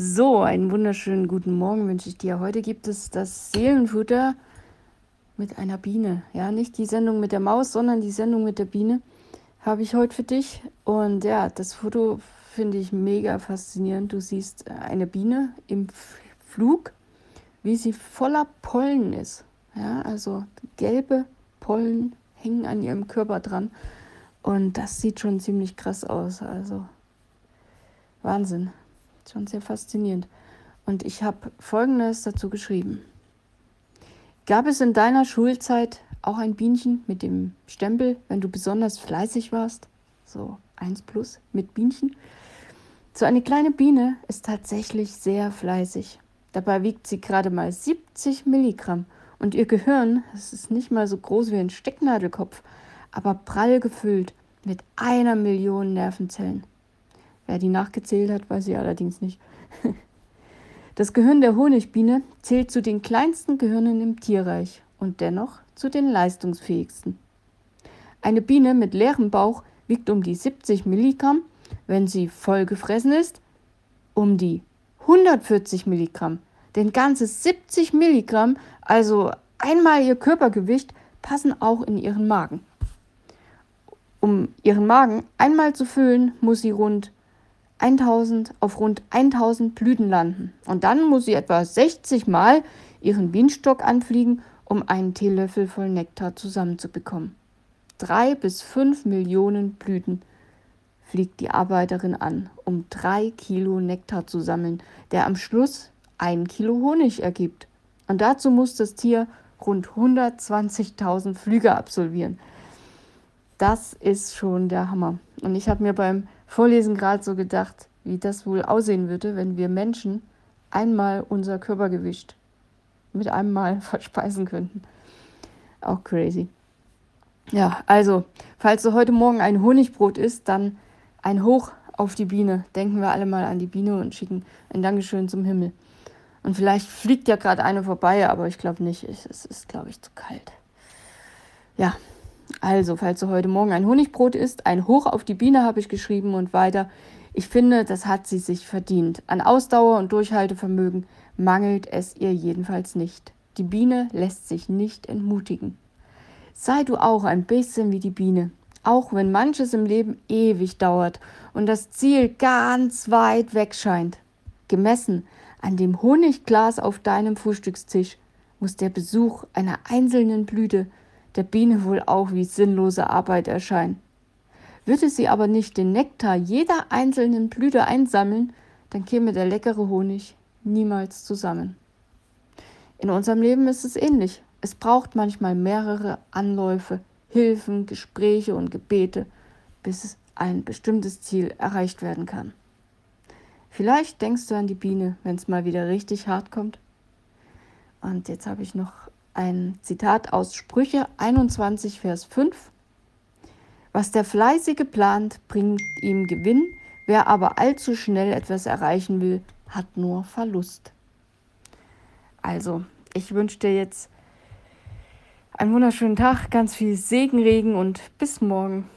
So, einen wunderschönen guten Morgen wünsche ich dir. Heute gibt es das Seelenfutter mit einer Biene. Ja, nicht die Sendung mit der Maus, sondern die Sendung mit der Biene habe ich heute für dich. Und ja, das Foto finde ich mega faszinierend. Du siehst eine Biene im Flug, wie sie voller Pollen ist. Ja, also gelbe Pollen hängen an ihrem Körper dran. Und das sieht schon ziemlich krass aus. Also Wahnsinn. Schon sehr faszinierend. Und ich habe Folgendes dazu geschrieben. Gab es in deiner Schulzeit auch ein Bienchen mit dem Stempel, wenn du besonders fleißig warst? So 1 plus mit Bienchen. So eine kleine Biene ist tatsächlich sehr fleißig. Dabei wiegt sie gerade mal 70 Milligramm und ihr Gehirn, es ist nicht mal so groß wie ein Stecknadelkopf, aber prall gefüllt mit einer Million Nervenzellen. Wer die nachgezählt hat, weiß ich allerdings nicht. Das Gehirn der Honigbiene zählt zu den kleinsten Gehirnen im Tierreich und dennoch zu den leistungsfähigsten. Eine Biene mit leerem Bauch wiegt um die 70 Milligramm, wenn sie voll gefressen ist, um die 140 Milligramm. Denn ganze 70 Milligramm, also einmal ihr Körpergewicht, passen auch in ihren Magen. Um ihren Magen einmal zu füllen, muss sie rund 1000 auf rund 1000 Blüten landen. Und dann muss sie etwa 60 Mal ihren Bienenstock anfliegen, um einen Teelöffel voll Nektar zusammenzubekommen. Drei bis fünf Millionen Blüten fliegt die Arbeiterin an, um drei Kilo Nektar zu sammeln, der am Schluss ein Kilo Honig ergibt. Und dazu muss das Tier rund 120.000 Flüge absolvieren. Das ist schon der Hammer. Und ich habe mir beim Vorlesen gerade so gedacht, wie das wohl aussehen würde, wenn wir Menschen einmal unser Körpergewicht mit einem Mal verspeisen könnten. Auch crazy. Ja, also, falls du heute Morgen ein Honigbrot isst, dann ein Hoch auf die Biene. Denken wir alle mal an die Biene und schicken ein Dankeschön zum Himmel. Und vielleicht fliegt ja gerade eine vorbei, aber ich glaube nicht. Es ist, glaube ich, zu kalt. Ja, also, falls du heute Morgen ein Honigbrot isst, ein Hoch auf die Biene habe ich geschrieben und weiter. Ich finde, das hat sie sich verdient. An Ausdauer und Durchhaltevermögen mangelt es ihr jedenfalls nicht. Die Biene lässt sich nicht entmutigen. Sei du auch ein bisschen wie die Biene, auch wenn manches im Leben ewig dauert und das Ziel ganz weit weg scheint. Gemessen an dem Honigglas auf deinem Frühstückstisch muss der Besuch einer einzelnen Blüte der Biene wohl auch wie sinnlose Arbeit erscheinen. Würde sie aber nicht den Nektar jeder einzelnen Blüte einsammeln, dann käme der leckere Honig niemals zusammen. In unserem Leben ist es ähnlich. Es braucht manchmal mehrere Anläufe, Hilfen, Gespräche und Gebete, bis ein bestimmtes Ziel erreicht werden kann. Vielleicht denkst du an die Biene, wenn es mal wieder richtig hart kommt. Und jetzt habe ich noch ein Zitat aus Sprüche 21, Vers 5. Was der Fleißige plant, bringt ihm Gewinn, wer aber allzu schnell etwas erreichen will, hat nur Verlust. Also, ich wünsche dir jetzt einen wunderschönen Tag, ganz viel Segenregen und bis morgen.